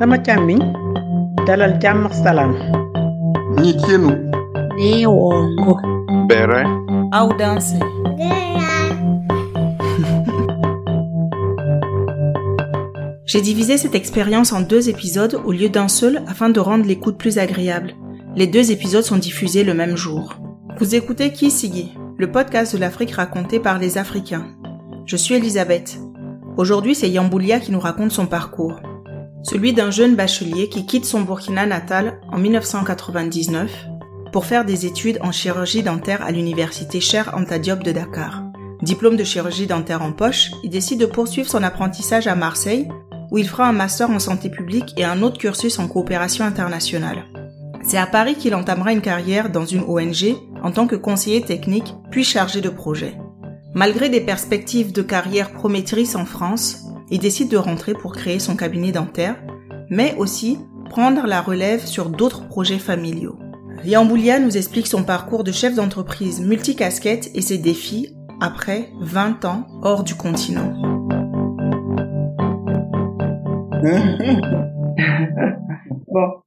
sama càmmiñ dalal jàmm ak salaam Nyikienu. Neongo. Bere. Audanse. J'ai divisé cette expérience en deux épisodes au lieu d'un seul afin de rendre l'écoute plus agréable. Les deux épisodes sont diffusés le même jour. Vous écoutez Kisigi, le podcast de l'Afrique raconté par les Africains. Je suis Elisabeth. Aujourd'hui, c'est Yamboulia qui nous raconte son parcours. Celui d'un jeune bachelier qui quitte son Burkina natal en 1999 pour faire des études en chirurgie dentaire à l'université Cher Anta Diop de Dakar. Diplôme de chirurgie dentaire en poche, il décide de poursuivre son apprentissage à Marseille, où il fera un master en santé publique et un autre cursus en coopération internationale. C'est à Paris qu'il entamera une carrière dans une ONG en tant que conseiller technique puis chargé de projet. Malgré des perspectives de carrière promettrices en France, il décide de rentrer pour créer son cabinet dentaire, mais aussi prendre la relève sur d'autres projets familiaux. Liamboulia nous explique son parcours de chef d'entreprise multicasquette et ses défis après 20 ans hors du continent. bon.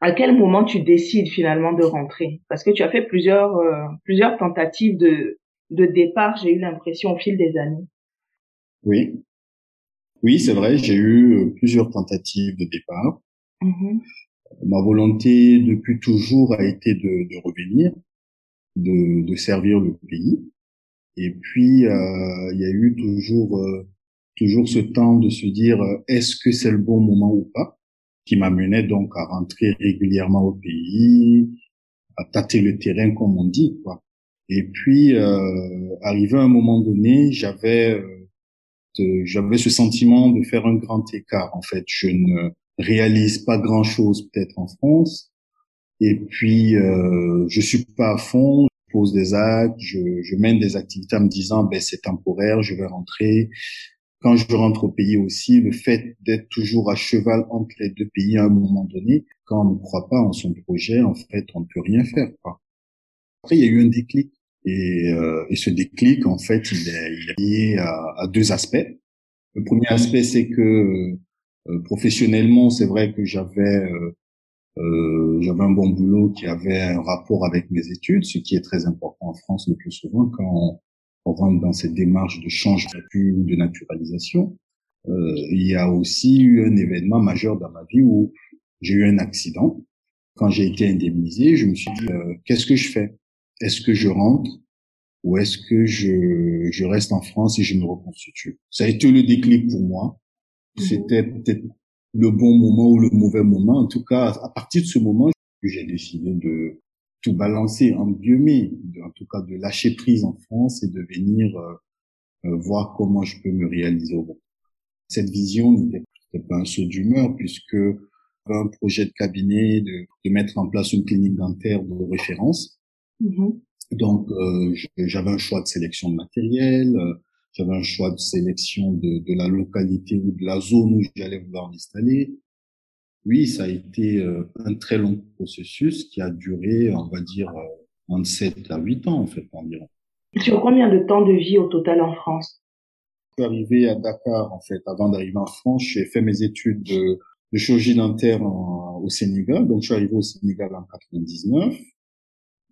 À quel moment tu décides finalement de rentrer? Parce que tu as fait plusieurs euh, plusieurs tentatives de de départ, j'ai eu l'impression au fil des années. Oui. Oui, c'est vrai, j'ai eu euh, plusieurs tentatives de départ. Mhm. Ma volonté depuis toujours a été de, de revenir, de, de servir le pays. Et puis, euh, il y a eu toujours, euh, toujours ce temps de se dire est-ce que c'est le bon moment ou pas, qui m'amenait donc à rentrer régulièrement au pays, à tâter le terrain comme on dit, quoi. Et puis, euh, arrivé à un moment donné, j'avais, euh, j'avais ce sentiment de faire un grand écart. En fait, je ne réalise pas grand chose peut-être en France. Et puis, euh, je suis pas à fond. Je pose des actes, je, je mène des activités en me disant, ben c'est temporaire, je vais rentrer. Quand je rentre au pays aussi, le fait d'être toujours à cheval entre les deux pays à un moment donné, quand on ne croit pas en son projet, en fait, on ne peut rien faire. Quoi. Après, il y a eu un déclic. Et, euh, et ce déclic, en fait, il est, il est lié à, à deux aspects. Le premier aspect, c'est que euh, professionnellement, c'est vrai que j'avais euh, euh, j'avais un bon boulot qui avait un rapport avec mes études, ce qui est très important en France le plus souvent quand on, on rentre dans cette démarche de changement ou de naturalisation. Euh, il y a aussi eu un événement majeur dans ma vie où j'ai eu un accident. Quand j'ai été indemnisé, je me suis dit euh, qu'est-ce que je fais? Est-ce que je rentre ou est-ce que je, je reste en France et je me reconstitue? Ça a été le déclic pour moi. Mhm. C'était peut-être le bon moment ou le mauvais moment. En tout cas, à partir de ce moment, j'ai décidé de tout balancer en guillemets, en tout cas de lâcher prise en France et de venir euh, euh, voir comment je peux me réaliser au monde. Cette vision n'était pas un saut d'humeur puisque un projet de cabinet de, de mettre en place une clinique dentaire de référence. Mhm. Donc, euh, j'avais un choix de sélection de matériel, euh, j'avais un choix de sélection de, de la localité ou de la zone où j'allais vouloir m'installer. Oui, ça a été euh, un très long processus qui a duré, on va dire, euh, entre 7 à 8 ans, en fait, environ. Sur combien de temps de vie au total en France? Je suis arrivé à Dakar, en fait, avant d'arriver en France, j'ai fait mes études de, de chirurgie dentaire en- au Sénégal. Donc, je suis arrivé au Sénégal en 99.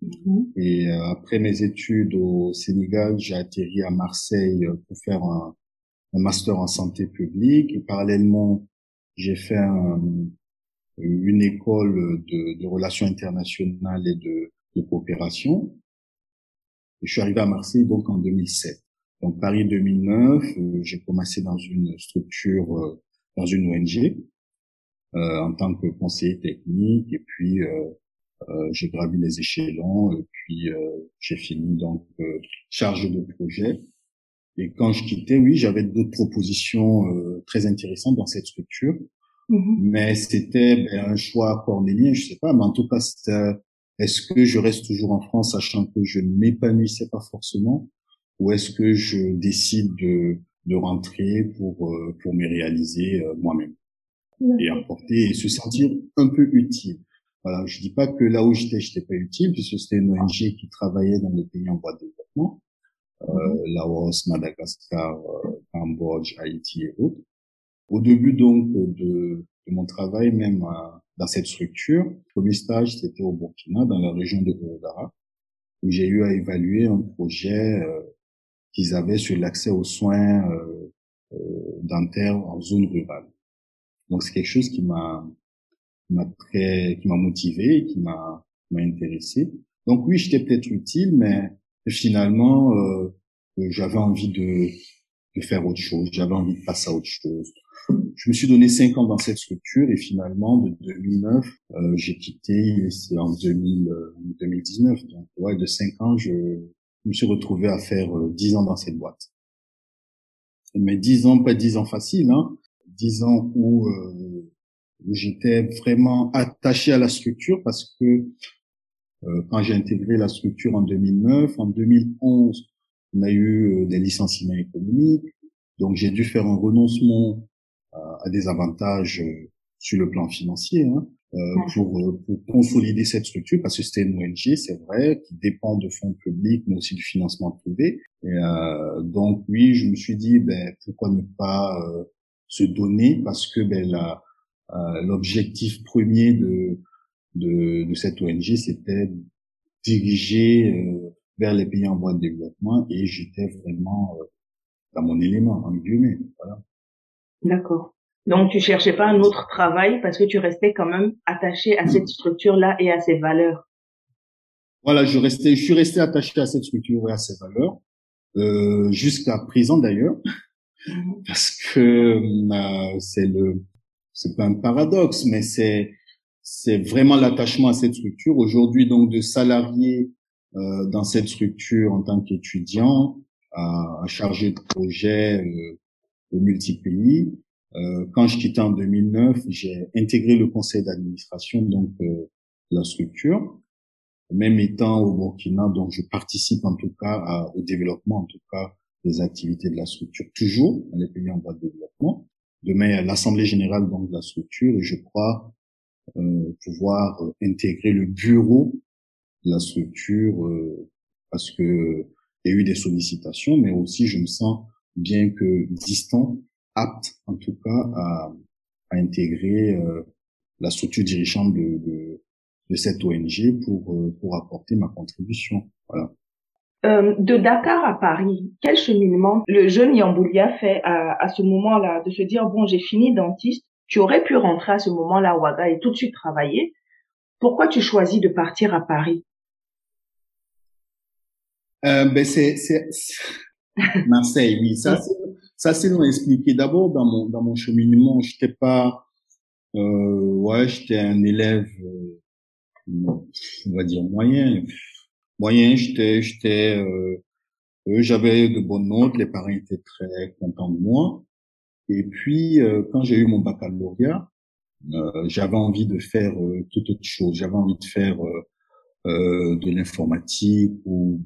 Mhm. Et euh, après mes études au Sénégal, j'ai atterri à Marseille euh, pour faire un, un master en santé publique. Et parallèlement, j'ai fait un- une école de, de relations internationales et de, de coopération. Et je suis arrivé à Marseille donc en 2007. Donc Paris 2009, euh, j'ai commencé dans une structure, euh, dans une ONG, euh, en tant que conseiller technique. Et puis j'ai gravi les échelons et puis euh, j'ai fini donc euh, chargé de projet. Et quand je quittais, oui, j'avais d'autres propositions euh, très intéressantes dans cette structure, Mhm. mais c'était ben, un choix cornélien, je sais pas, mais en tout cas, est-ce que je reste toujours en France, sachant que je ne m'épanouissais pas forcément, ou est-ce que je décide de, de rentrer pour euh, pour me réaliser euh, moi-même? Et apporter et se sentir un peu utile. Voilà, je dis pas que là où j'étais, j'étais pas utile, puisque c'était une ONG qui travaillait dans les pays en voie de développement, euh, Laos, Madagascar, euh, Cambodge, Haïti et autres. Au début donc de, de mon travail, même dans cette structure, le premier stage c'était au Burkina, dans la région de Ouattara, où j'ai eu à évaluer un projet euh, qu'ils avaient sur l'accès aux soins euh, euh, dentaires en zone rurale. Donc c'est quelque chose qui m'a m'a qui m'a motivé, qui m'a m'a intéressé. Donc oui, j'étais peut-être utile, mais finalement euh, j'avais envie de de faire autre chose, j'avais envie de passer à autre chose. Je me suis donné cinq ans dans cette structure et finalement de 2009 euh, j'ai quitté c'est en 2000, 2019 donc ouais de cinq ans je, me suis retrouvé à faire euh, dix ans dans cette boîte. Mais dix ans pas dix ans faciles hein, dix ans où, euh, j'étais vraiment attaché à la structure parce que euh, quand j'ai intégré la structure en 2009, en 2011 on a eu des licenciements économiques, donc j'ai dû faire un renoncement à des avantages euh, sur le plan financier hein, euh, pour, euh, pour, consolider cette structure parce que c'était une ONG, c'est vrai, qui dépend de fonds publics mais aussi du financement privé. Et, euh, donc oui, je me suis dit ben pourquoi ne pas euh, se donner parce que ben la l'objectif premier de, de, de cette ONG c'était diriger vers les pays en voie de développement et j'étais vraiment dans mon élément en guillemets. Voilà. D'accord. Donc, tu cherchais pas un autre travail parce que tu restais quand même attaché à cette structure-là et à ses valeurs? Voilà, je restais, je suis resté attaché à cette structure et à ses valeurs euh, jusqu'à présent d'ailleurs, mm-hmm. parce que euh, c'est le, c'est pas un paradoxe, mais c'est c'est vraiment l'attachement à cette structure. Aujourd'hui, donc, de salarié euh, dans cette structure en tant qu'étudiant, à, à chargé de projet euh, au multi-pays. Euh, quand je quittais en 2009, j'ai intégré le conseil d'administration donc euh, la structure. Même étant au Burkina, donc je participe en tout cas au développement, en tout cas des activités de la structure, toujours dans les pays en voie de développement. Demain, l'assemblée générale donc de la structure, et je crois euh, pouvoir intégrer le bureau de la structure euh, parce que il y a eu des sollicitations, mais aussi je me sens bien que distant, apte en tout cas à, à intégrer euh, la structure dirigeante de, de, de cette ONG pour, euh, pour apporter ma contribution. Voilà. Euh, de Dakar à Paris, quel cheminement le jeune Yamboulia fait à, à ce moment-là, de se dire, bon, j'ai fini dentiste, tu aurais pu rentrer à ce moment-là à Ouaga et tout de suite travailler. Pourquoi tu choisis de partir à Paris? Euh, ben c'est, Marseille, oui, ça, ça c'est long expliqué. D'abord, dans mon dans mon cheminement, j'étais pas, euh, ouais, j'étais un élève, euh, on va dire moyen, moyen. J'étais, j'étais, euh, euh, j'avais de bonnes notes, les parents étaient très contents de moi. Et puis, euh, quand j'ai eu mon baccalauréat, j'avais envie de faire toute autre chose. J'avais envie de faire de l'informatique ou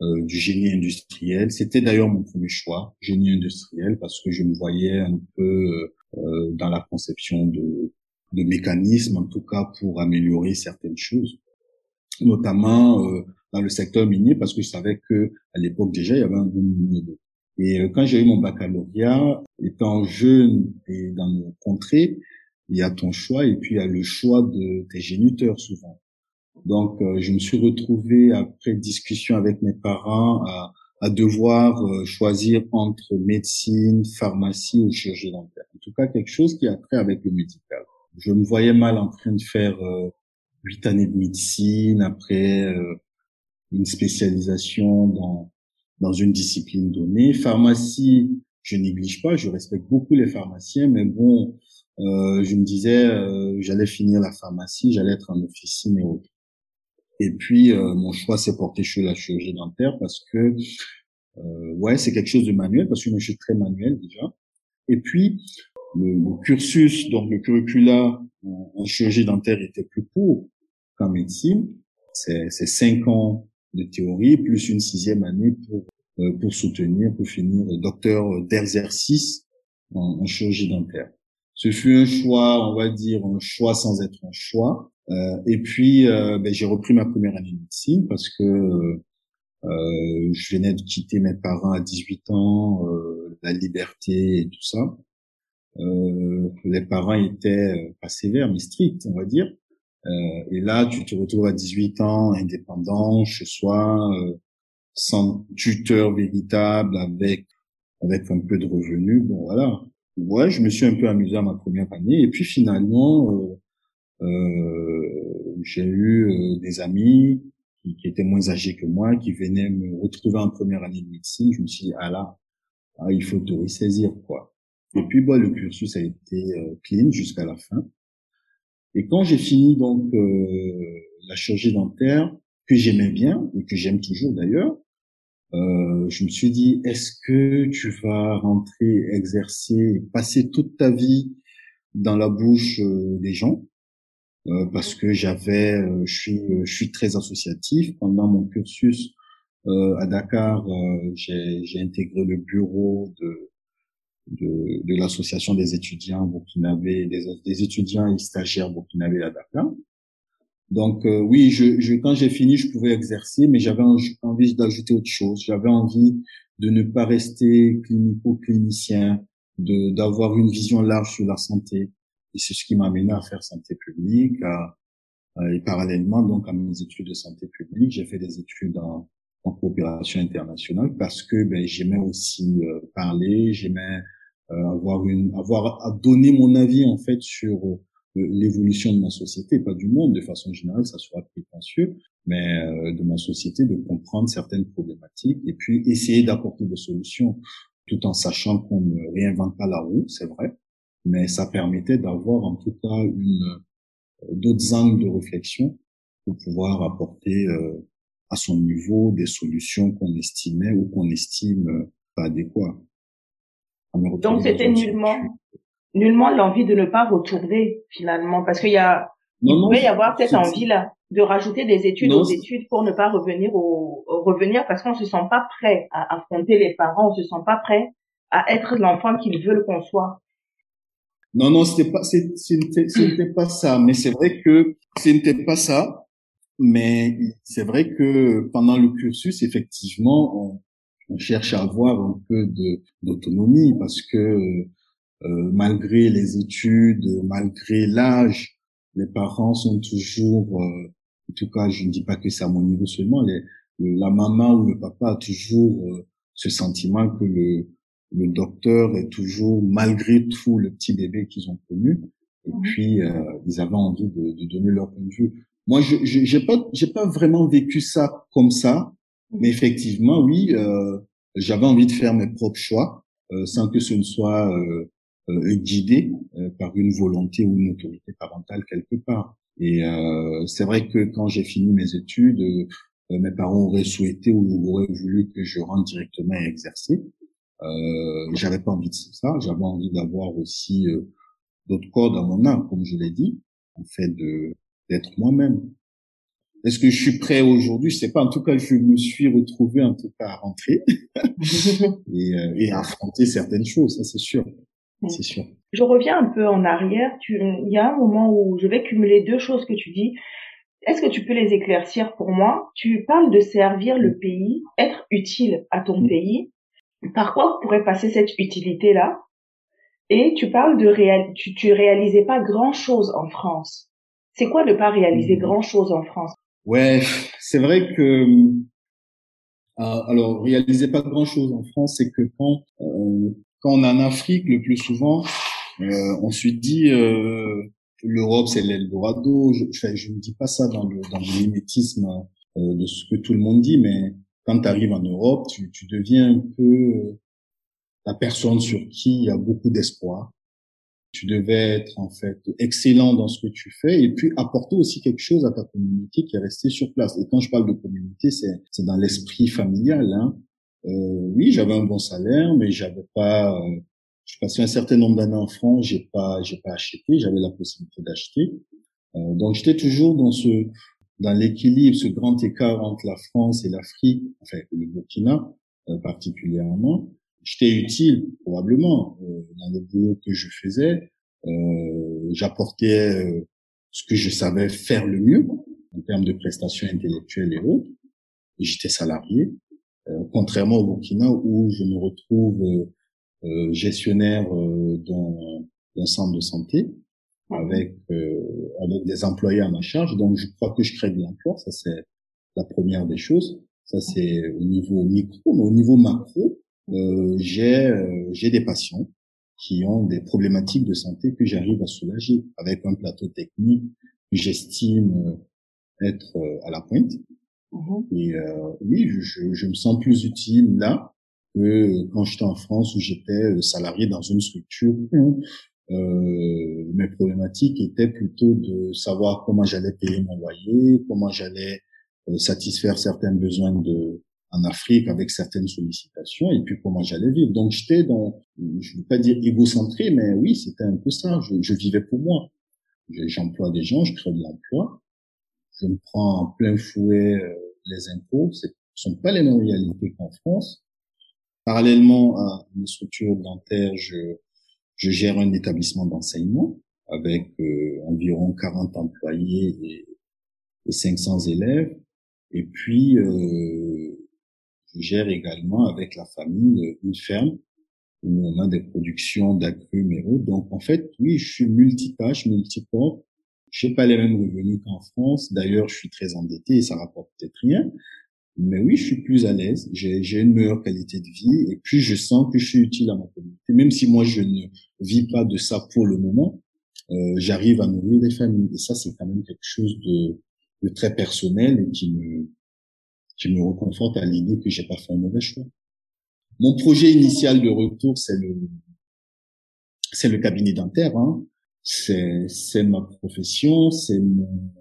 euh, du génie industriel. C'était d'ailleurs mon premier choix, génie industriel, parce que je me voyais un peu euh, dans la conception de, de mécanismes, en tout cas pour améliorer certaines choses, notamment euh, dans le secteur minier, parce que je savais que à l'époque déjà il y avait un bon minier. Et euh, quand j'ai eu mon baccalauréat, étant jeune et dans nos contrées, il y a ton choix et puis il y a le choix de tes géniteurs souvent. Donc, euh, je me suis retrouvé après discussion avec mes parents à, à devoir euh, choisir entre médecine, pharmacie ou chirurgie dentaire. En tout cas, quelque chose qui a trait avec le médical. Je me voyais mal en train de faire euh, huit années de médecine après une spécialisation dans dans une discipline donnée. Pharmacie, je néglige pas, je respecte beaucoup les pharmaciens, mais bon, euh, je me disais, euh, j'allais finir la pharmacie, j'allais être en officine et autres. Et puis, euh, mon choix s'est porté sur la chirurgie dentaire parce que, euh, ouais, c'est quelque chose de manuel, parce que je suis très manuel déjà. Et puis, le, cursus, donc le curricula en, chirurgie dentaire était plus court qu'en médecine. C'est cinq ans de théorie plus une sixième année pour euh, pour soutenir, pour finir docteur d'exercice en, chirurgie dentaire. Ce fut un choix, on va dire, un choix sans être un choix. Euh, et puis, euh, ben, j'ai repris ma première année de médecine parce que euh, je venais de quitter mes parents à 18 ans, la liberté et tout ça. euh, les parents étaient pas sévères mais stricts, on va dire. Euh, et là, tu te retrouves à 18 ans, indépendant, chez soi, euh, sans tuteur véritable, avec avec un peu de revenus. Bon, voilà. Ouais, je me suis un peu amusé à ma première année. Et puis finalement, euh, euh j'ai eu euh, des amis qui, qui, étaient moins âgés que moi, qui venaient me retrouver en première année de médecine. Je me suis dit, ah là, ah, il faut te ressaisir, quoi. Et puis, bon, le cursus a été clean jusqu'à la fin. Et quand j'ai fini donc euh, la chirurgie dentaire, que j'aimais bien et que j'aime toujours d'ailleurs, euh, je me suis dit est-ce que tu vas rentrer, exercer, passer toute ta vie dans la bouche euh, des gens? Euh, Parce que j'avais, euh, je suis, je suis très associatif. Pendant mon cursus à Dakar, j'ai intégré le bureau de de, de l'association des étudiants burkinabés, des, des étudiants et stagiaires burkinabés à Dakar. Donc euh, oui, je, je, quand j'ai fini, je pouvais exercer, mais j'avais envie d'ajouter autre chose. J'avais envie de ne pas rester clinico-clinicien, de d'avoir une vision large sur la santé. Et c'est ce qui m'a amené à faire santé publique. À, et parallèlement donc à mes études de santé publique, j'ai fait des études en, en coopération internationale parce que ben, j'aimais aussi euh, parler, j'aimais avoir une, avoir à donner mon avis en fait sur euh, l'évolution de ma société, pas du monde de façon générale, ça sera prétentieux, mais euh, de ma société, de comprendre certaines problématiques et puis essayer d'apporter des solutions, tout en sachant qu'on ne réinvente pas la roue, c'est vrai, mais ça permettait d'avoir en tout cas une d'autres angles de réflexion pour pouvoir apporter à son niveau des solutions qu'on estimait ou qu'on estime pas adéquates. Donc c'était nullement, nullement l'envie de ne pas retourner finalement, parce qu'il y a, il pouvait y avoir cette envie-là de rajouter des études aux études pour ne pas revenir au, revenir parce qu'on se sent pas prêt à affronter les parents, on se sent pas prêt à être l'enfant qu'ils veulent qu'on soit. Non, non, c'était pas, c'était pas ça, mais c'est vrai que ce n'était pas ça, mais c'est vrai que pendant le cursus, effectivement, on, on cherche à avoir un peu de d'autonomie parce que euh, malgré les études, malgré l'âge, les parents sont toujours, euh, en tout cas, je ne dis pas que c'est à mon niveau seulement, les, la maman ou le papa a toujours euh, ce sentiment que le, le docteur est toujours, malgré tout, le petit bébé qu'ils ont connu. Et puis, euh, ils avaient envie de, de, donner leur point de vue. Moi, je j'ai pas, j'ai pas vraiment vécu ça comme ça. Mais effectivement, oui, euh, j'avais envie de faire mes propres choix euh, sans que ce ne soit euh, euh guidé euh, par une volonté ou une autorité parentale quelque part. Et c'est vrai que quand j'ai fini mes études, mes parents auraient souhaité ou auraient voulu que je rentre directement à exercer. Euh, j'avais pas envie de ça. J'avais envie d'avoir aussi d'autres corps dans mon âme, comme je l'ai dit, en fait de d'être moi-même. Est-ce que je suis prêt aujourd'hui? Je sais pas. En tout cas, je me suis retrouvé en tout cas à rentrer et, euh, et, à affronter certaines choses. Ça, c'est sûr. C'est sûr. Je reviens un peu en arrière. Tu, il y a un moment où je vais cumuler deux choses que tu dis. Est-ce que tu peux les éclaircir pour moi? Tu parles de servir le pays, être utile à ton pays. Par quoi pourrait passer cette utilité-là? Et tu parles de réal, tu, tu réalisais pas grand-chose en France. C'est quoi ne pas réaliser grand-chose en France? Ouais, c'est vrai que euh, alors réaliser pas grand chose en France, c'est que quand euh, quand on est en Afrique, le plus souvent, euh, on se dit euh, l'Europe c'est l'Eldorado. Je, je, ne dis pas ça dans le dans le mimétisme euh, de ce que tout le monde dit, mais quand tu arrives en Europe, tu, tu deviens un peu euh, la personne sur qui il y a beaucoup d'espoir tu devais être en fait excellent dans ce que tu fais et puis apporter aussi quelque chose à ta communauté qui est restée sur place. Et quand je parle de communauté, c'est dans l'esprit familial. Hein. Euh, oui, j'avais un bon salaire, mais j'avais pas. Euh, je passais un certain nombre d'années en France, j'ai pas j'ai pas acheté, j'avais la possibilité d'acheter. Euh, donc j'étais toujours dans ce dans l'équilibre, ce grand écart entre la France et l'Afrique, enfin le Burkina euh, particulièrement j'étais utile probablement euh, dans le boulot que je faisais. Euh, J'apportais euh, ce que je savais faire le mieux en termes de prestations intellectuelles et autres. J'étais salarié, contrairement au Burkina où je me retrouve gestionnaire d'un centre de santé avec euh, avec des employés à ma charge. Donc, je crois que je crée de l'emploi. Ça, c'est la première des choses. Ça, c'est au niveau micro. Mais au niveau macro, euh, j'ai euh, j'ai des patients qui ont des problématiques de santé que j'arrive à soulager avec un plateau technique que j'estime euh, être euh, à la pointe. Mhm. Et euh, oui, je, je, je me sens plus utile là que quand j'étais en France où j'étais salarié dans une structure où euh, mes problématiques étaient plutôt de savoir comment j'allais payer mon loyer, comment j'allais euh, satisfaire certains besoins de en Afrique avec certaines sollicitations et puis comment j'allais vivre. Donc j'étais dans, je ne veux pas dire égocentré, mais oui, c'était un peu ça. Je, je vivais pour moi. Je- J'emploie des gens, je crée de l'emploi. Je me prends en plein fouet euh, les impôts. Ce sont pas les mêmes réalités qu'en France. Parallèlement à une structure dentaire, je, je gère un établissement d'enseignement avec euh, environ 40 employés et, et 500 élèves. Et puis, euh, je gère également avec la famille euh, une ferme où on a des productions d'agrumes et autres. Donc, en fait, oui, je suis multitâche, multiporte. Je n'ai pas les mêmes revenus qu'en France. D'ailleurs, je suis très endetté et ça rapporte peut-être rien. Mais oui, je suis plus à l'aise. J'ai j'ai une meilleure qualité de vie et puis je sens que je suis utile à ma communauté. Même si moi, je ne vis pas de ça pour le moment, euh, j'arrive à nourrir des familles. Et ça, c'est quand même quelque chose de, de très personnel et qui me, qui me reconforte à l'idée que j'ai pas fait un mauvais choix. Mon projet initial de retour, c'est le, c'est le cabinet dentaire. Hein. C'est, c'est ma profession, c'est mon,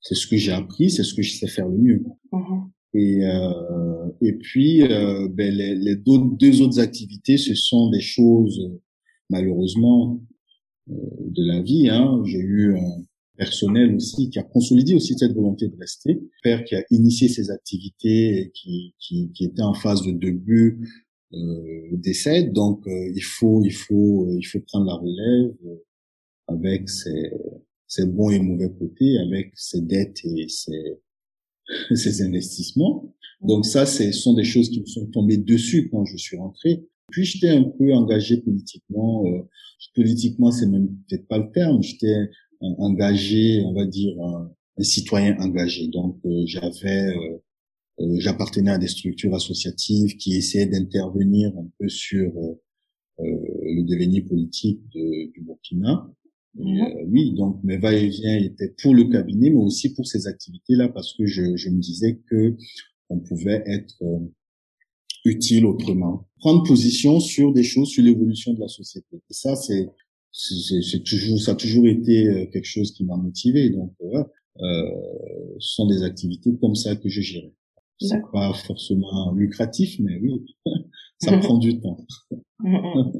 c'est ce que j'ai appris, c'est ce que je sais faire le mieux. Mhm. Et, euh, et puis, euh, ben, les, les deux, deux autres activités, ce sont des choses, malheureusement, euh, de la vie. Hein. J'ai eu un personnel aussi qui a consolidé aussi cette volonté de rester. Père qui a initié ces activités qui, qui, qui était en phase de début euh, décède. Donc, euh, il faut, il faut, il faut prendre la relève euh, avec ses, ses bons et mauvais côtés, avec ses dettes et ses, ses investissements. Donc ça, ce sont des choses qui me sont tombées dessus quand je suis rentré. Puis j'étais un peu engagé politiquement. Euh, politiquement, c'est même peut-être pas le terme. J'étais euh, engagé, on va dire un, un citoyen engagé. Donc euh, j'avais, euh, euh, j'appartenais à des structures associatives qui essayaient d'intervenir un peu sur euh, euh, le devenir politique de- du Burkina. Et, Mhm. euh, oui, donc mes va-et-vient étaient pour le cabinet, mais aussi pour ces activités-là, parce que je, je me disais que on pouvait être euh, utile autrement. Prendre position sur des choses, sur l'évolution de la société. Et ça, c'est c'est toujours ça a toujours été euh, quelque chose qui m'a motivé. Donc, euh, euh, ce sont des activités comme ça que je gérais. C'est pas forcément lucratif, mais oui, ça prend du temps. Mhm.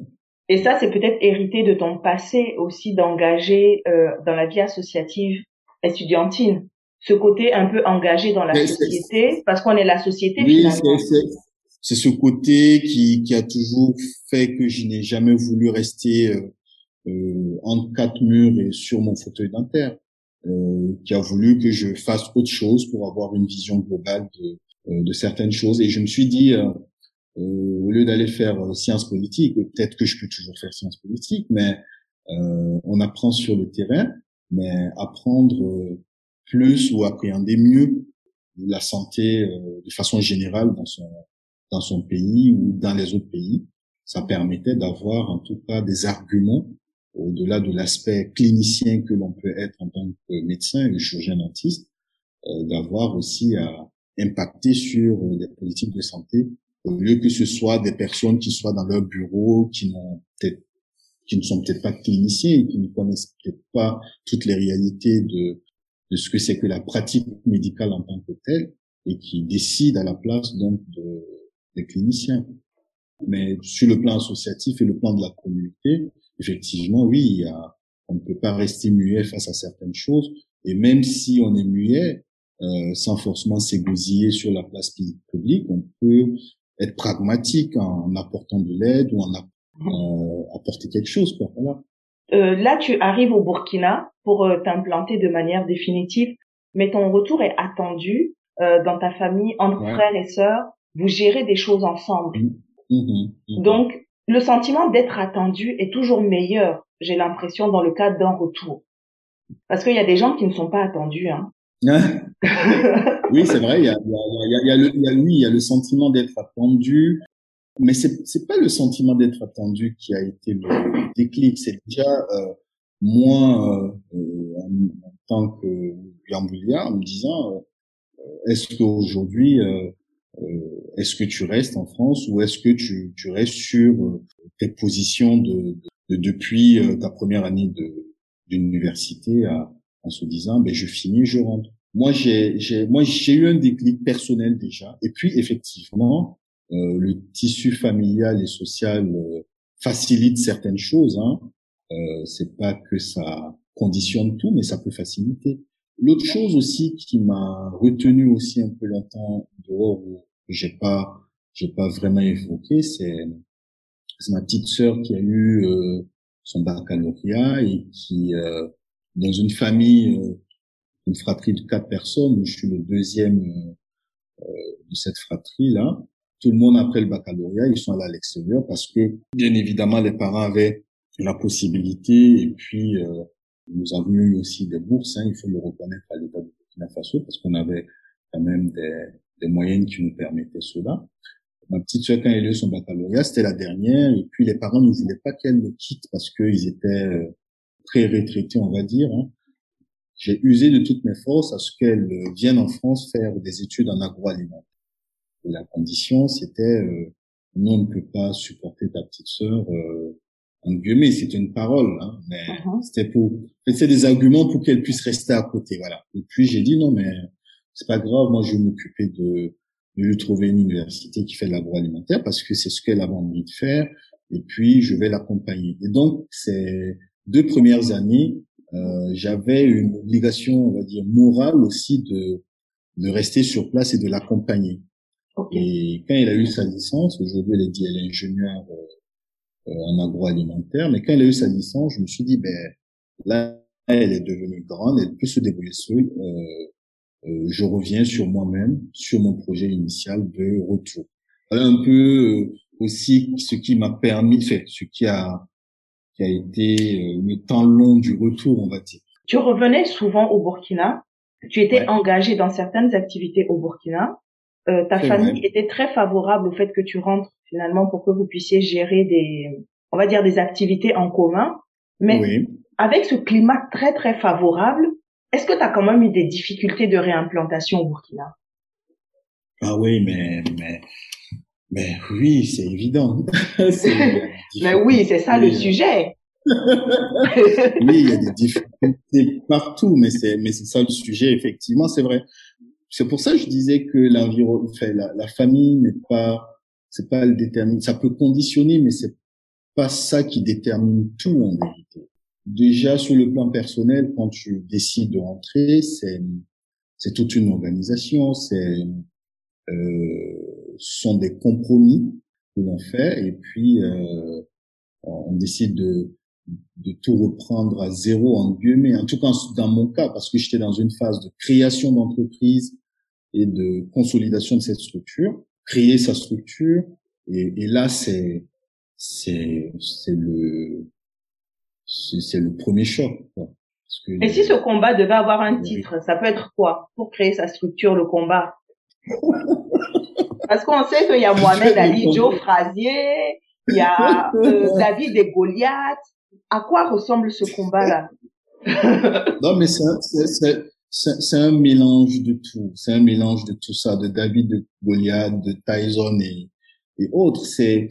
Et ça, c'est peut-être hérité de ton passé aussi d'engager euh, dans la vie associative estudiantine. Ce côté un peu engagé dans la Mais société, parce qu'on est la société Oui, finalement. c'est c'est- c'est ce côté qui, qui a toujours fait que je n'ai jamais voulu rester euh, euh, entre quatre murs et sur mon fauteuil dentaire, euh, qui a voulu que je fasse autre chose pour avoir une vision globale de, euh, de certaines choses. Et je me suis dit, euh, euh, au lieu d'aller faire euh, sciences politiques, peut-être que je peux toujours faire sciences politiques, mais on apprend sur le terrain, mais apprendre plus ou appréhender mieux la santé de façon générale dans son dans son pays ou dans les autres pays, ça permettait d'avoir en tout cas des arguments au-delà de l'aspect clinicien que l'on peut être en tant que médecin et chirurgien dentiste, euh, d'avoir aussi à impacter sur euh, des politiques de santé au lieu que ce soit des personnes qui soient dans leur bureau, qui n'ont peut-être qui ne sont peut-être pas cliniciens qui ne connaissent peut-être pas toutes les réalités de de ce que c'est que la pratique médicale en tant que telle et qui décident à la place donc de, des cliniciens. Mais sur le plan associatif et le plan de la communauté, effectivement, oui, il y a, on ne peut pas rester muet face à certaines choses. Et même si on est muet, euh, sans forcément s'égosiller sur la place publique, on peut être pragmatique en apportant de l'aide ou en euh, apporter quelque chose. Quoi, voilà. Euh, là, tu arrives au Burkina pour euh, t'implanter de manière définitive, mais ton retour est attendu euh, dans ta famille entre Ouais. frères et sœurs. Vous gérez des choses ensemble. Mhm, mhm. Donc, le sentiment d'être attendu est toujours meilleur, j'ai l'impression, dans le cadre d'un retour. Parce qu'il y a des gens qui ne sont pas attendus. Hein. oui, c'est vrai. Il y a, le, sentiment d'être attendu, mais c'est c'est pas le sentiment d'être attendu qui a été le déclic. C'est déjà euh, moi euh, euh en, tant que Yamboulia en me disant euh, est-ce qu'aujourd'hui est-ce que tu restes en France ou est-ce que tu, tu restes sur tes positions de, de depuis ta première année de d'université en se disant ben je finis je rentre. Moi j'ai j'ai moi j'ai eu un déclic personnel déjà. Et puis effectivement euh, le tissu familial et social euh, facilite certaines choses hein. Euh, c'est pas que ça conditionne tout mais ça peut faciliter l'autre chose aussi qui m'a retenu aussi un peu longtemps dehors où j'ai pas j'ai pas vraiment évoqué c'est ma petite sœur qui a eu euh, son baccalauréat et qui euh, dans une famille euh, une fratrie de quatre personnes. Je suis le deuxième euh, de cette fratrie-là. Tout le monde après le baccalauréat, ils sont allés à l'extérieur parce que, bien évidemment, les parents avaient la possibilité et puis euh, nous avons eu aussi des bourses, hein, il faut le reconnaître à l'État de Burkina Faso parce qu'on avait quand même des, des moyens qui nous permettaient cela. Ma petite soeur, quand elle a eu son baccalauréat, c'était la dernière, et puis les parents ne voulaient pas qu'elle le quitte parce qu'ils étaient euh, très retraités, on va dire. Hein j'ai usé de toutes mes forces à ce qu'elle vienne en France faire des études en agroalimentaire. La condition, c'était euh, nous on ne peut pas supporter ta petite sœur euh, en guillemets, c'était une parole, hein, mais uh-huh. c'était pour, c'est des arguments pour qu'elle puisse rester à côté, voilà. Et puis j'ai dit non, mais c'est pas grave, moi je vais m'occuper de, de lui trouver une université qui fait de l'agroalimentaire parce que c'est ce qu'elle avait envie de faire, et puis je vais l'accompagner. Et donc ces deux premières années, euh, j'avais une obligation, on va dire, morale aussi de, de rester sur place et de l'accompagner. Et quand il a eu sa licence, aujourd'hui elle est dit elle est ingénieure euh, en agroalimentaire, mais quand elle a eu sa licence, je me suis dit ben là elle est devenue grande, elle peut se débrouiller seule. Euh, euh, je reviens sur moi-même, sur mon projet initial de retour. Voilà un peu aussi ce qui m'a permis, de faire, ce qui a qui a été euh, le temps long du retour, on va dire. Tu revenais souvent au Burkina. Tu étais engagé dans certaines activités au Burkina. Euh, ta famille était très favorable au fait que tu rentres finalement pour que vous puissiez gérer des, on va dire des activités en commun. Mais avec ce climat très très favorable, est-ce que tu as quand même eu des difficultés de réimplantation au Burkina? Ah oui, mais mais mais oui, c'est évident. mais oui, c'est ça le sujet. oui, il y a des difficultés partout, mais c'est mais c'est ça le sujet. Effectivement, c'est vrai. C'est pour ça que je disais que l'environnement, la, la famille n'est pas, c'est pas le détermine. Ça peut conditionner, mais c'est pas ça qui détermine tout en vérité. Déjà sur le plan personnel, quand tu décides de rentrer, c'est c'est toute une organisation, c'est euh, sont des compromis que l'on fait et puis euh, on décide de, de tout reprendre à zéro en guillemets. En tout cas, dans mon cas, parce que j'étais dans une phase de création d'entreprise et de consolidation de cette structure, créer sa structure et, et là c'est c'est c'est le c'est le premier choc. Quoi. Parce que et si ce combat devait avoir un titre, ça peut être quoi? Pour créer sa structure, le combat? Parce qu'on sait qu'il y a Mohamed Ali, Joe Frazier, il y a euh, David et Goliath. À quoi ressemble ce combat-là? Non, mais c'est un mélange de tout. C'est un mélange de tout ça, de David, de Goliath, de Tyson et, et autres. C'est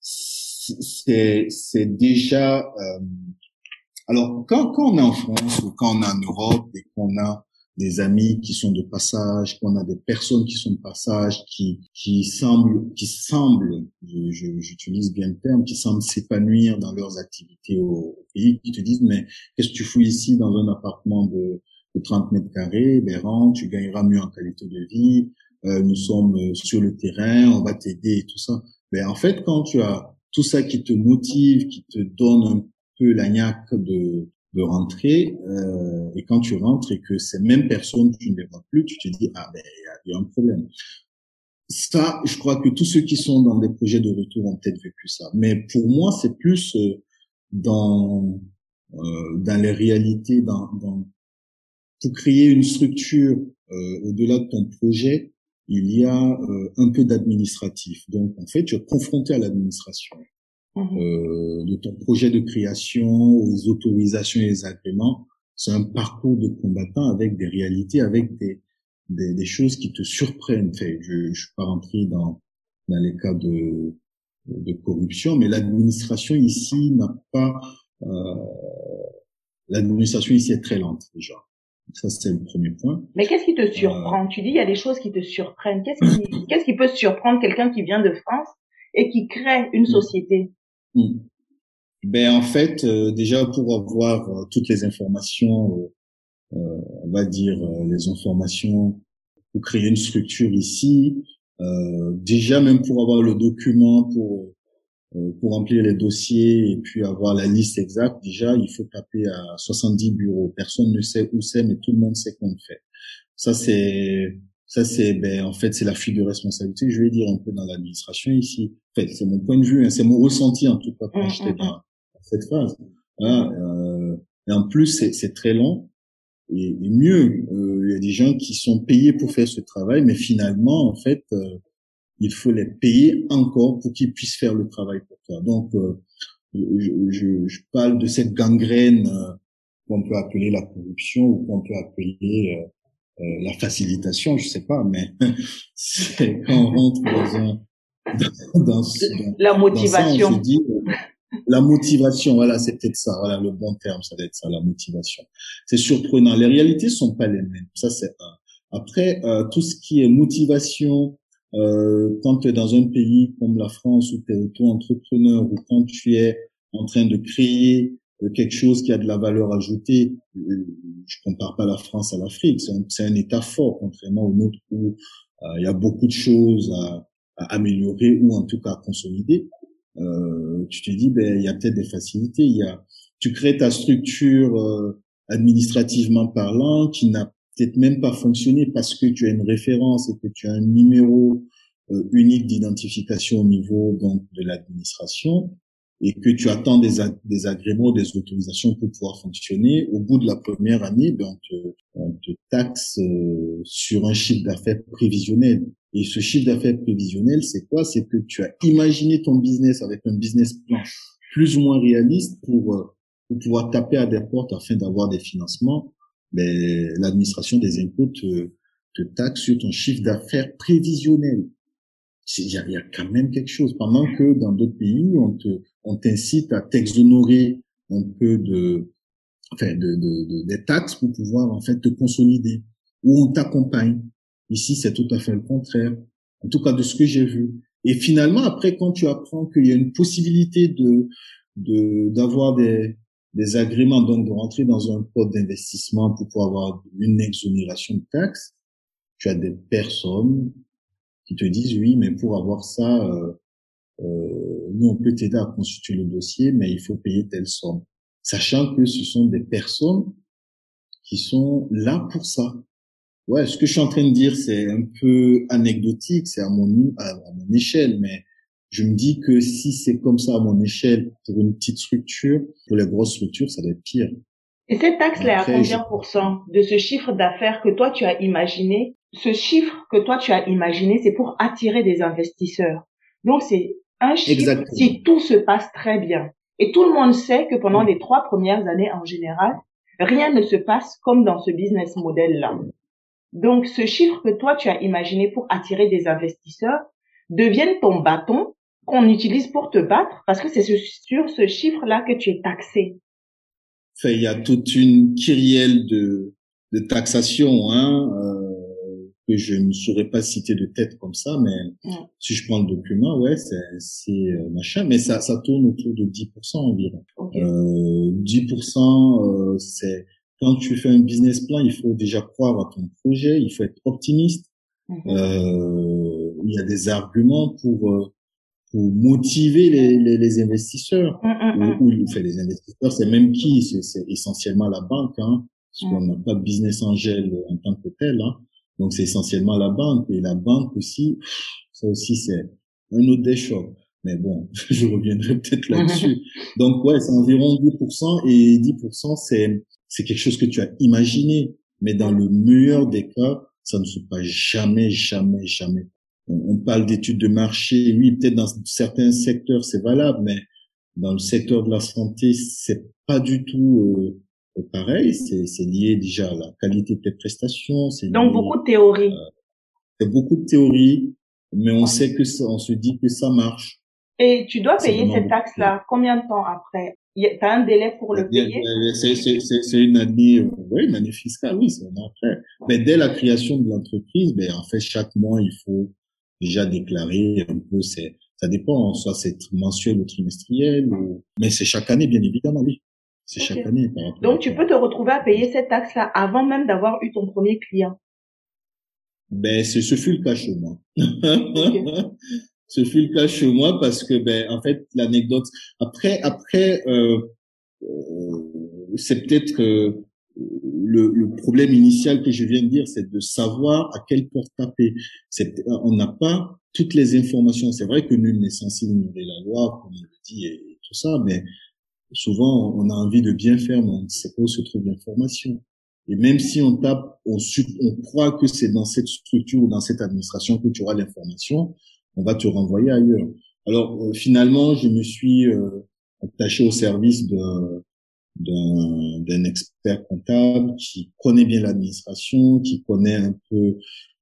c'est c'est déjà euh, alors quand quand on est en France ou quand on est en Europe et qu'on a des amis qui sont de passage, qu'on a des personnes qui sont de passage, qui qui semblent qui semblent, j'utilise bien le terme, qui semblent s'épanouir dans leurs activités au, pays, qui te disent mais qu'est-ce que tu fous ici dans un appartement de, de 30 mètres carrés, rentre, tu gagneras mieux en qualité de vie, euh, nous sommes euh, sur le terrain, on va t'aider et tout ça. Ben en fait quand tu as tout ça qui te motive, qui te donne un peu la niaque de de rentrer euh, et quand tu rentres et que ces mêmes personnes tu ne les vois plus tu te dis ah ben il y a, un problème ça, je crois que tous ceux qui sont dans des projets de retour ont peut-être vécu ça. Mais pour moi, c'est plus euh, dans euh, dans les réalités, dans, dans pour créer une structure euh, au-delà de ton projet, il y a euh, un peu d'administratif. Donc, en fait, tu es confronté à l'administration Mhm. euh, de ton projet de création, aux autorisations et les agréments. C'est un parcours de combattant avec des réalités, avec des, des, des choses qui te surprennent. Enfin, je ne suis pas rentré dans, dans les cas de, de corruption, mais l'administration ici n'a pas... Euh, l'administration ici est très lente déjà. Ça, c'est le premier point. Mais qu'est-ce qui te surprend? Tu dis il y a des choses qui te surprennent. Qu'est-ce qui, qu'est-ce qui peut surprendre quelqu'un qui vient de France et qui crée une société? Hmm. Ben en fait, euh, déjà pour avoir euh, toutes les informations, euh, euh, on va dire euh, les informations pour créer une structure ici, déjà même pour avoir le document pour pour remplir les dossiers et puis avoir la liste exacte, déjà il faut taper à 70 bureaux. Personne ne sait où c'est, mais tout le monde sait qu'on le fait. Ça c'est ça, c'est, ben, en fait, c'est la fuite de responsabilité, je vais dire, un peu dans l'administration ici. En fait, c'est mon point de vue, hein, c'est mon ressenti, en tout cas, quand Mmh, j'étais mmh, dans cette phase. Hein, euh, et en plus, c'est, c'est très long. Et, et mieux, euh, il y a des gens qui sont payés pour faire ce travail, mais finalement, en fait, euh, il faut les payer encore pour qu'ils puissent faire le travail pour toi. Donc, euh, je, je, je, parle de cette gangrène euh, qu'on peut appeler la corruption ou qu'on peut appeler euh, euh, la facilitation, je sais pas, mais c'est quand on rentre dans un dans, dans, la motivation. Dans ça, on se dit, la motivation, voilà, c'est peut-être ça, voilà le bon terme, ça doit être ça, la motivation. C'est surprenant. Les réalités sont pas les mêmes. Ça, c'est un. Après, euh, tout ce qui est motivation, euh, quand tu es dans un pays comme la France où tu es auto-entrepreneur ou quand tu es en train de créer quelque chose qui a de la valeur ajoutée, je compare pas la France à l'Afrique, c'est un, État fort, contrairement au nôtre où euh, il y a beaucoup de choses à, améliorer ou en tout cas à consolider. Euh, tu te dis, ben il y a peut-être des facilités. Il y a, tu crées ta structure euh, administrativement parlant qui n'a peut-être même pas fonctionné parce que tu as une référence et que tu as un numéro euh, unique d'identification au niveau donc de l'administration et que tu attends des, des agréments, des autorisations pour pouvoir fonctionner, au bout de la première année, ben on, te, on te taxe euh, sur un chiffre d'affaires prévisionnel. Et ce chiffre d'affaires prévisionnel, c'est quoi? C'est que tu as imaginé ton business avec un business plan plus ou moins réaliste pour, euh, pour pouvoir taper à des portes afin d'avoir des financements. Mais l'administration des impôts te, te taxe sur ton chiffre d'affaires prévisionnel il y, y a quand même quelque chose. Pendant que dans d'autres pays, on te, on t'incite à t'exonérer un peu de, enfin, de, de, de, des taxes pour pouvoir en fait te consolider. Ou on t'accompagne. Ici, c'est tout à fait le contraire. En tout cas, de ce que j'ai vu. Et finalement, après, quand tu apprends qu'il y a une possibilité de, de, d'avoir des, des agréments, donc de rentrer dans un code d'investissement pour pouvoir avoir une exonération de taxes, tu as des personnes qui te disent oui, mais pour avoir ça, euh, euh, nous on peut t'aider à constituer le dossier, mais il faut payer telle somme, sachant que ce sont des personnes qui sont là pour ça. Ouais, ce que je suis en train de dire, c'est un peu anecdotique, c'est à mon à, à mon échelle, mais je me dis que si c'est comme ça à mon échelle pour une petite structure, pour les grosses structures, ça doit être pire. Et cette taxe-là, à combien je... pour cent de ce chiffre d'affaires que toi tu as imaginé? Ce chiffre que toi tu as imaginé, c'est pour attirer des investisseurs. Donc c'est un chiffre Exactement. si tout se passe très bien. Et tout le monde sait que pendant les trois premières années en général, rien ne se passe comme dans ce business model-là. Donc ce chiffre que toi tu as imaginé pour attirer des investisseurs devienne ton bâton qu'on utilise pour te battre parce que c'est sur ce chiffre-là que tu es taxé. Enfin, il y a toute une kyrielle de, de taxation hein, euh, que je ne saurais pas citer de tête comme ça, mais si je prends le document, ouais, c'est c'est euh, machin, mais ça ça tourne autour de 10% environ. Ok. Euh, 10%, euh, c'est quand tu fais un business plan, il faut déjà croire à ton projet, il faut être optimiste. Mhm. Euh, il y a des arguments pour euh, pour motiver les, les, les investisseurs Mm, mm, mm. ou, ou enfin, les investisseurs, c'est même qui? C'est essentiellement la banque, hein, parce Mm. qu'on n'a pas de business angel en tant que tel. Hein. Donc c'est essentiellement la banque et la banque aussi, ça aussi c'est un autre des chocs. Mais bon, je reviendrai peut-être là-dessus. Donc ouais, c'est environ 10% et 10% c'est c'est quelque chose que tu as imaginé, mais dans le meilleur des cas, ça ne se passe jamais, jamais, jamais. On, parle d'études de marché, oui, peut-être dans certains secteurs c'est valable, mais dans le secteur de la santé, c'est pas du tout euh, pareil. C'est lié déjà à la qualité de tes prestations. Donc beaucoup de théorie. Euh, c'est beaucoup de théorie, mais on sait que ça, on se dit que ça marche. Et tu dois payer cette taxe-là combien de temps après? Tu as un délai pour le payer? C'est une année, euh, oui, une année fiscale, oui, c'est un après. Mais dès la création de l'entreprise, ben en fait chaque mois il faut déjà déclarer un peu. C'est ça dépend, soit c'est mensuel ou trimestriel, ou... mais c'est chaque année bien évidemment, oui. C'est chaque année. Donc tu peux te retrouver à payer cette taxe-là avant même d'avoir eu ton premier client. Ben, ce, ce fut le cas chez moi. ce fut le cas chez moi parce que, ben, en fait, l'anecdote. Après, après, euh, euh, c'est peut-être euh, le, le, problème initial que je viens de dire, c'est de savoir à quelle porte taper. On n'a pas toutes les informations. C'est vrai que nul n'est censé ignorer la loi, comme on le dit, et, tout ça, mais souvent, on a envie de bien faire, mais on ne sait pas où se trouve l'information. Et même si on tape, on, on croit que c'est dans cette structure ou dans cette administration que tu auras l'information, on va te renvoyer ailleurs. Alors euh, finalement, je me suis euh, attaché au service de d'un expert comptable qui connaît bien l'administration, qui connaît un peu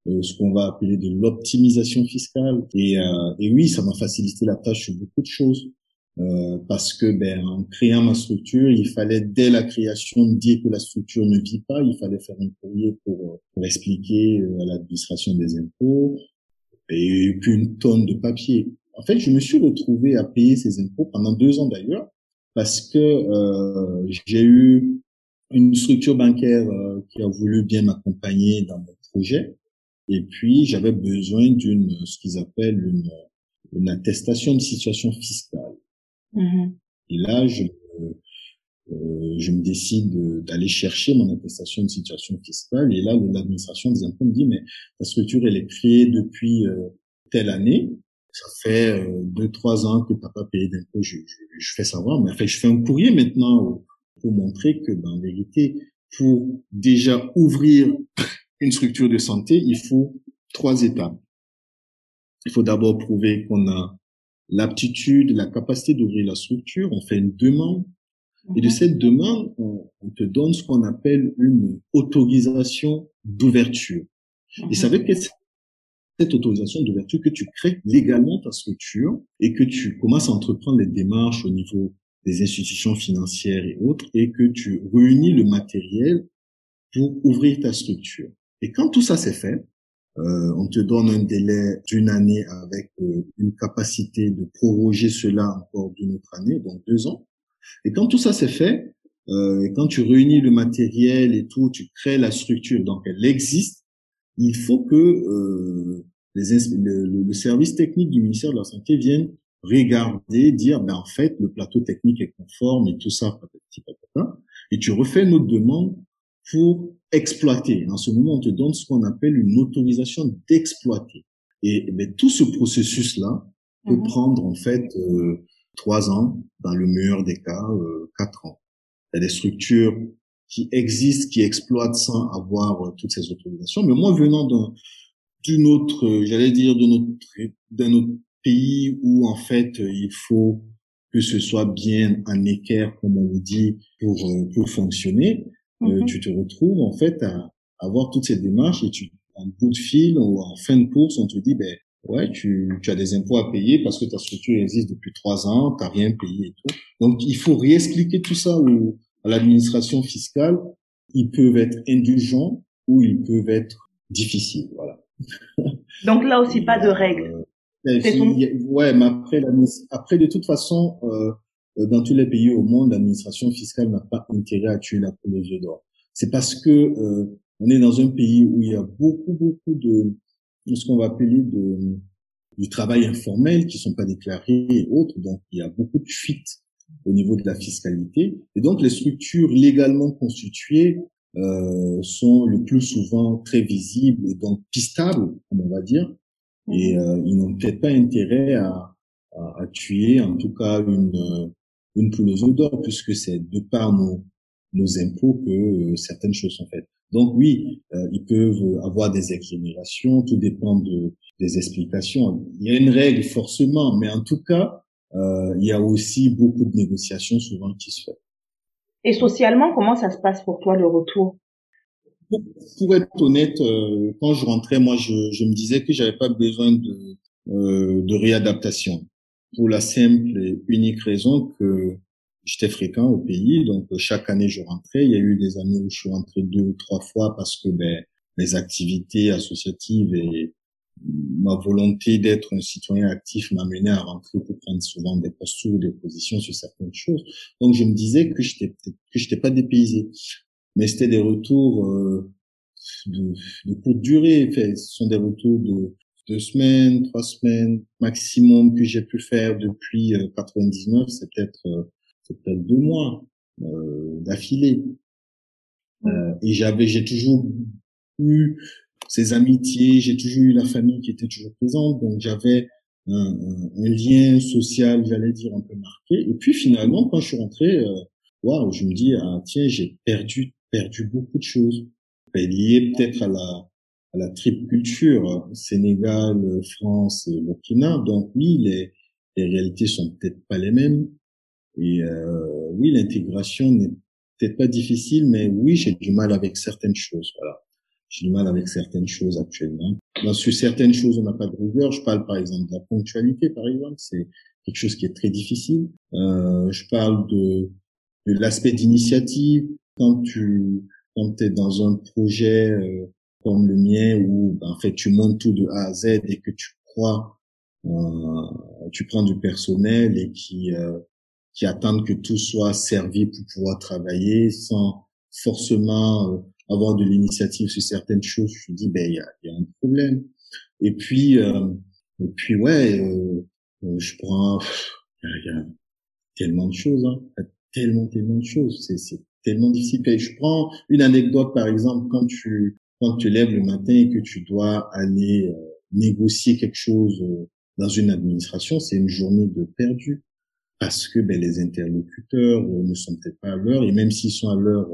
euh, ce qu'on va appeler de l'optimisation fiscale. Et, et oui, ça m'a facilité la tâche sur beaucoup de choses. Euh, parce que ben, en créant ma structure, il fallait dès la création dire que la structure ne vit pas, il fallait faire un courrier pour, pour expliquer euh, à l'administration des impôts et puis une tonne de papier. En fait, je me suis retrouvé à payer ces impôts pendant deux ans d'ailleurs parce que euh, j'ai eu une structure bancaire euh, qui a voulu bien m'accompagner dans mon projet et puis j'avais besoin d'une ce qu'ils appellent une, une attestation de situation fiscale. Mm-hmm. Et là, je, euh, je me décide d'aller chercher mon attestation de situation fiscale. Et là, l'administration des impôts me dit, mais la structure, elle est créée depuis euh, telle année. Ça fait euh, deux, trois ans que tu n'as pas payé d'impôts. Je, je, je, fais savoir, mais en fait, je fais un courrier maintenant pour montrer que, ben, en vérité, pour déjà ouvrir une structure de santé, il faut trois étapes. Il faut d'abord prouver qu'on a l'aptitude, la capacité d'ouvrir la structure, on fait une demande. Et de mhm. cette demande, on, te donne ce qu'on appelle une autorisation d'ouverture. Et c'est avec cette autorisation d'ouverture que tu crées légalement ta structure et que tu commences à entreprendre les démarches au niveau des institutions financières et autres et que tu réunis le matériel pour ouvrir ta structure. Et quand tout ça s'est fait, euh, on te donne un délai d'une année avec euh, une capacité de proroger cela encore d'une autre année, donc deux ans. Et quand tout ça s'est fait, euh, et quand tu réunis le matériel et tout, tu crées la structure, donc elle existe, il faut que euh, les, le, le, service technique du ministère de la Santé vienne regarder, dire, ben en fait, le plateau technique est conforme et tout ça, et tu refais une autre demande pour exploiter. En ce moment, on te donne ce qu'on appelle une autorisation d'exploiter. Et, mais tout ce processus-là peut mhm. prendre en fait euh, trois ans, dans le meilleur des cas, euh, quatre ans. Il y a des structures qui existent, qui exploitent sans avoir euh, toutes ces autorisations. Mais moi, venant d'un d'une autre, euh, j'allais dire de notre d'un autre pays où en fait il faut que ce soit bien en équerre, comme on le dit, pour pour fonctionner. Euh, mhm. tu te retrouves en fait à, avoir toutes ces démarches et tu en bout de fil ou en fin de course, on te dit ben ouais, tu, tu as des impôts à payer parce que ta structure existe depuis trois ans, t'as rien payé et tout. Donc il faut réexpliquer tout ça ou à l'administration fiscale. Ils peuvent être indulgents ou ils peuvent être difficiles. Voilà. Donc là aussi pas de règles. Euh, ouais, mais après, après de toute façon, euh, dans tous les pays au monde, l'administration fiscale n'a pas intérêt à tuer la poule aux d'or. C'est parce que euh, on est dans un pays où il y a beaucoup, beaucoup de, de ce qu'on va appeler de, du travail informel qui sont pas déclarés et autres. Donc, il y a beaucoup de fuites au niveau de la fiscalité. Et donc, les structures légalement constituées euh, sont le plus souvent très visibles et donc pistables, comme on va dire, et euh, ils n'ont peut-être pas intérêt à, à, à, tuer, en tout cas une une poule aux d'or, puisque c'est de par nos nos impôts que euh, certaines choses sont faites. Donc oui, euh, ils peuvent avoir des exonérations, tout dépend de des explications. Il y a une règle forcément, mais en tout cas, euh, il y a aussi beaucoup de négociations souvent qui se font. Et socialement, comment ça se passe pour toi le retour? Pour, être honnête, euh, quand je rentrais, moi, je, je me disais que j'avais pas besoin de, euh, de réadaptation pour la simple et unique raison que j'étais fréquent au pays. Donc, chaque année, je rentrais. Il y a eu des années où je suis rentré deux ou trois fois parce que ben, mes activités associatives et ma volonté d'être un citoyen actif m'a mené à rentrer pour prendre souvent des postures, des positions sur certaines choses. Donc, je me disais que j'étais que j'étais pas dépaysé mais c'était des retours euh, de, de courte durée. Enfin, ce sont des retours de deux semaines, trois semaines maximum que j'ai pu faire depuis 99. Euh, c'est peut-être euh, peut-être deux mois euh, d'affilée. Euh, et j'avais, j'ai toujours eu ces amitiés, j'ai toujours eu la famille qui était toujours présente, donc j'avais un, un, lien social, j'allais dire, un peu marqué. Et puis finalement, quand je suis rentré, waouh, je me dis ah tiens, j'ai perdu perdu beaucoup de choses. Lié peut-être à la, à la triple culture, hein, Sénégal, France et Burkina. Donc oui, les, les réalités sont peut-être pas les mêmes. Et euh, oui, l'intégration n'est peut-être pas difficile, mais oui, j'ai du mal avec certaines choses. Voilà, j'ai du mal avec certaines choses actuellement. Dans sur certaines choses, on n'a pas de rigueur. Je parle par exemple de la ponctualité, par exemple, c'est quelque chose qui est très difficile. Euh, je parle de, de l'aspect d'initiative, quand tu quand es dans un projet euh, comme le mien où ben, en fait tu montes tout de A à Z et que tu crois euh, tu prends du personnel et qui euh, qui attendent que tout soit servi pour pouvoir travailler sans forcément euh, avoir de l'initiative sur certaines choses je me dis ben il y a, y a, un problème. Et puis et puis ouais je prends il y, a tellement de choses hein, tellement tellement de choses. C'est tellement difficile. je prends une anecdote, par exemple, quand tu, quand tu lèves le matin et que tu dois aller euh, négocier quelque chose euh, dans une administration, c'est une journée de perdu. Parce que ben, les interlocuteurs euh, ne sont peut-être pas à l'heure. Et même s'ils sont à l'heure,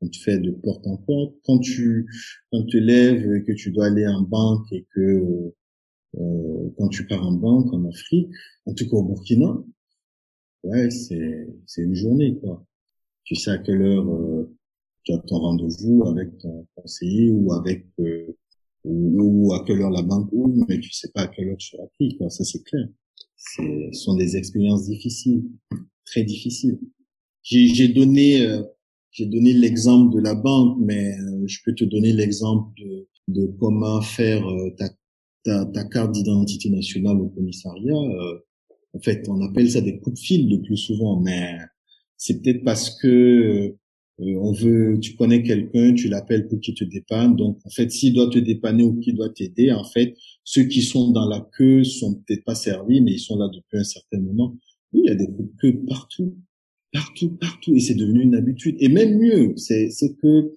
on te fait de porte en porte. Quand tu, quand tu lèves et que tu dois aller en banque et que quand tu pars en banque en Afrique, en tout cas au Burkina, ouais, c'est, c'est une journée, quoi tu sais à quelle heure euh, tu as ton rendez-vous avec ton conseiller ou avec euh, ou, à quelle heure la banque ouvre, mais tu sais pas à quelle heure tu pris. Quoi. Ça c'est clair. Ce sont des expériences difficiles, très difficiles. J'ai donné euh, j'ai donné l'exemple de la banque, mais je peux te donner l'exemple de, de comment faire ta, ta, ta carte d'identité nationale au commissariat. en fait, on appelle ça des coups de fil le plus souvent, mais c'est peut-être parce que euh, on veut, tu connais quelqu'un, tu l'appelles pour qu'il te dépanne. Donc, en fait, s'il doit te dépanner ou qu'il doit t'aider, en fait, ceux qui sont dans la queue sont peut-être pas servis, mais ils sont là depuis un certain moment. Oui, il y a des queues partout, partout, partout, et c'est devenu une habitude. Et même mieux, c'est que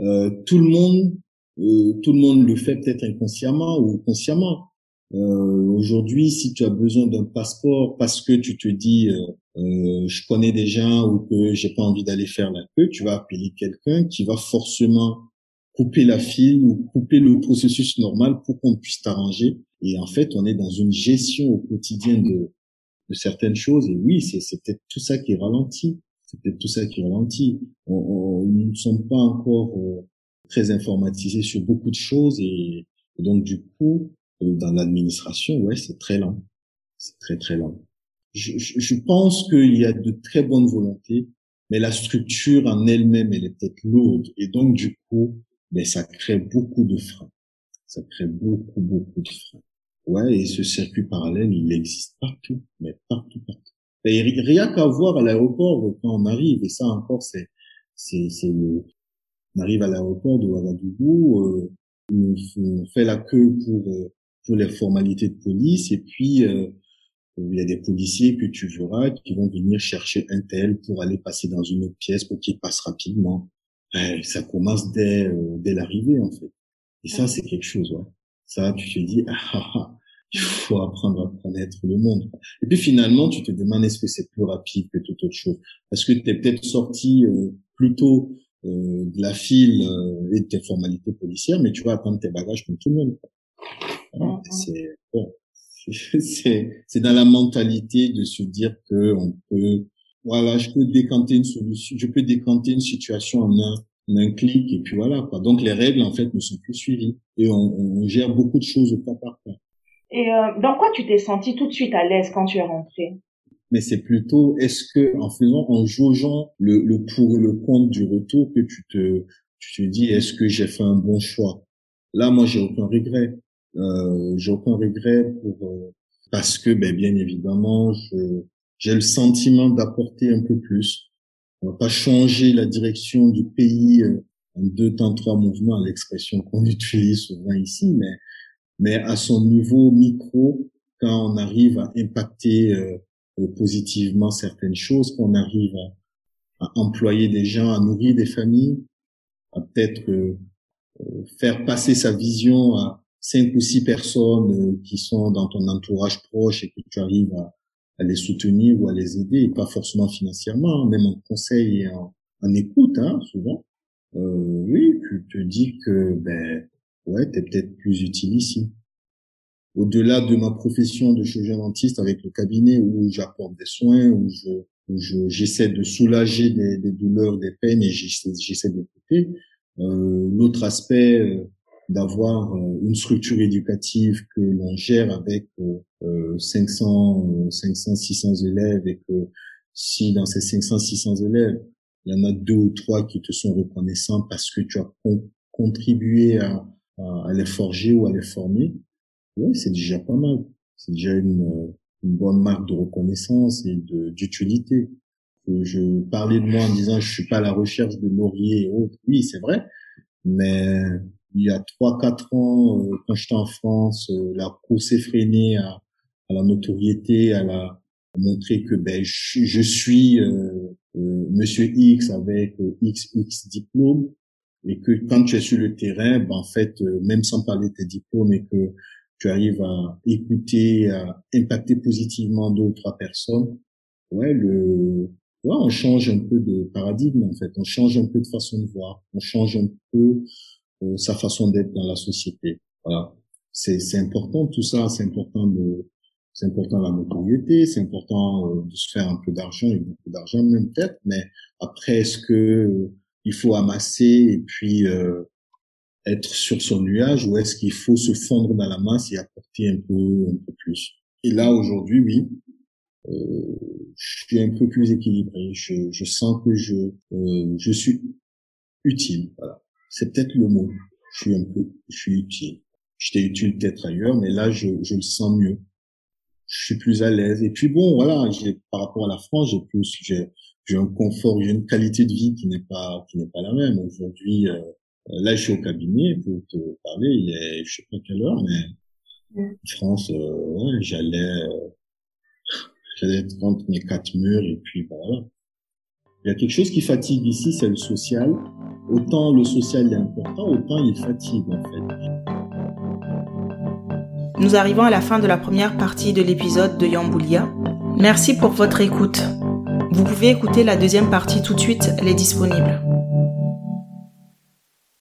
euh, tout le monde, euh, tout le monde le fait peut-être inconsciemment ou consciemment. Euh, Aujourd'hui, si tu as besoin d'un passeport parce que tu te dis euh, euh, je connais des gens ou que j'ai pas envie d'aller faire la queue, tu vas appeler quelqu'un qui va forcément couper la file ou couper le processus normal pour qu'on puisse t'arranger. Et en fait, on est dans une gestion au quotidien de, de certaines choses. Et oui, c'est peut-être tout ça qui est ralenti. C'est peut-être tout ça qui ralentit. On, nous ne sommes pas encore euh, très informatisés sur beaucoup de choses et, donc du coup, euh, dans l'administration, ouais, c'est très lent. C'est très très lent je, je pense qu'il y a de très bonnes volontés, mais la structure en elle-même, elle est peut-être lourde. Et donc, du coup, ben, ça crée beaucoup de freins. Ça crée beaucoup, beaucoup de freins. Ouais, et ce circuit parallèle, il existe partout, mais partout, partout. Et rien qu'à voir à l'aéroport quand on arrive, et ça encore, c'est, c'est, c'est on arrive à l'aéroport de Ouagadougou, euh, on, fait la queue pour, euh, pour les formalités de police, et puis, euh, il y a des policiers que tu verras qui vont venir chercher un tel pour aller passer dans une autre pièce pour qu'il passe rapidement. ben, ça commence dès euh, dès l'arrivée en fait. Et ça, c'est quelque chose. Ouais. Ça, tu te dis, ah, ah, ah, il faut apprendre à connaître le monde. Et puis finalement, tu te demandes est-ce que c'est plus rapide que toute autre chose? Parce que tu es peut-être sorti euh, plus tôt euh, de la file euh, et de tes formalités policières, mais tu vas attendre tes bagages comme tout le monde. Voilà. C'est bon, c'est c'est dans la mentalité de se dire que on peut voilà, je peux décanter une solution, je peux décanter une situation en un, en un clic et puis voilà quoi. Donc les règles en fait ne sont plus suivies et on, on gère beaucoup de choses au cas par cas. Et euh, dans quoi tu t'es senti tout de suite à l'aise quand tu es rentré Mais c'est plutôt est-ce que en faisant en jaugeant le, le pour et le contre du retour que tu te tu te dis est-ce que j'ai fait un bon choix? Là moi j'ai aucun regret. Euh, j'ai aucun regret pour euh, parce que ben bien évidemment je j'ai le sentiment d'apporter un peu plus. On va pas changer la direction du pays euh, en deux temps, trois mouvements, l'expression qu'on utilise souvent ici, mais, mais à son niveau micro, quand on arrive à impacter euh, euh, positivement certaines choses, quand on arrive à, à, employer des gens, à nourrir des familles, à peut-être euh, faire passer sa vision à cinq ou six personnes qui sont dans ton entourage proche et que tu arrives à, à les soutenir ou à les aider, pas forcément financièrement, hein, même en conseil et en, en écoute, hein, souvent. Euh, oui, tu te dis que ben ouais, t'es peut-être plus utile ici. Au-delà de ma profession de chirurgien dentiste avec le cabinet où j'apporte des soins, où je où j'essaie de soulager des, des, douleurs, des peines et j'essaie d'écouter. Euh, L'autre aspect, euh, d'avoir euh, une structure éducative que l'on gère avec 500, 500, 600 élèves et que si dans ces 500, 600 élèves, il y en a deux ou trois qui te sont reconnaissants parce que tu as contribué à, à, les forger ou à les former, ouais, c'est déjà pas mal. C'est déjà une, une bonne marque de reconnaissance et d'utilité. Je parlais de moi en disant je suis pas à la recherche de laurier et autres. Oui, c'est vrai, mais il y a trois quatre ans, euh, quand j'étais en France, euh, la course effrénée à, à la notoriété, à la montrer que ben je, je suis euh, euh, Monsieur X avec XX diplôme et que quand tu es sur le terrain, ben en fait, même sans parler de tes diplômes et que tu arrives à écouter, à impacter positivement deux ou trois personnes, ouais, le, ouais, on change un peu de paradigme en fait, on change un peu de façon de voir, on change un peu euh, sa façon d'être dans la société. Voilà, c'est c'est important tout ça, c'est important de c'est important la notoriété, c'est important euh, de se faire un peu d'argent et beaucoup d'argent même peut-être, mais après est-ce que euh, il faut amasser et puis être sur son nuage ou est-ce qu'il faut se fondre dans la masse et apporter un peu un peu plus Et là aujourd'hui, oui, euh, je suis un peu plus équilibré. Je, je sens que je euh, je suis utile. Voilà c'est peut-être le mot. Je suis un peu, je suis utile. J'étais utile peut-être ailleurs, mais là, je, je le sens mieux. Je suis plus à l'aise. Et puis bon, voilà, j'ai par rapport à la France, j'ai plus, j'ai, j'ai un confort, j'ai une qualité de vie qui n'est pas, qui n'est pas la même. Aujourd'hui, euh, là, je suis au cabinet pour te parler. Il est, je sais pas quelle heure, mais en France, euh, ouais, j'allais, euh, j'allais être entre mes quatre murs et puis voilà. Il y a quelque chose qui fatigue ici, c'est le social. Autant le social est important, autant il fatigue en fait. Nous arrivons à la fin de la première partie de l'épisode de Yamboulia. Merci pour votre écoute. Vous pouvez écouter la deuxième partie tout de suite, elle est disponible.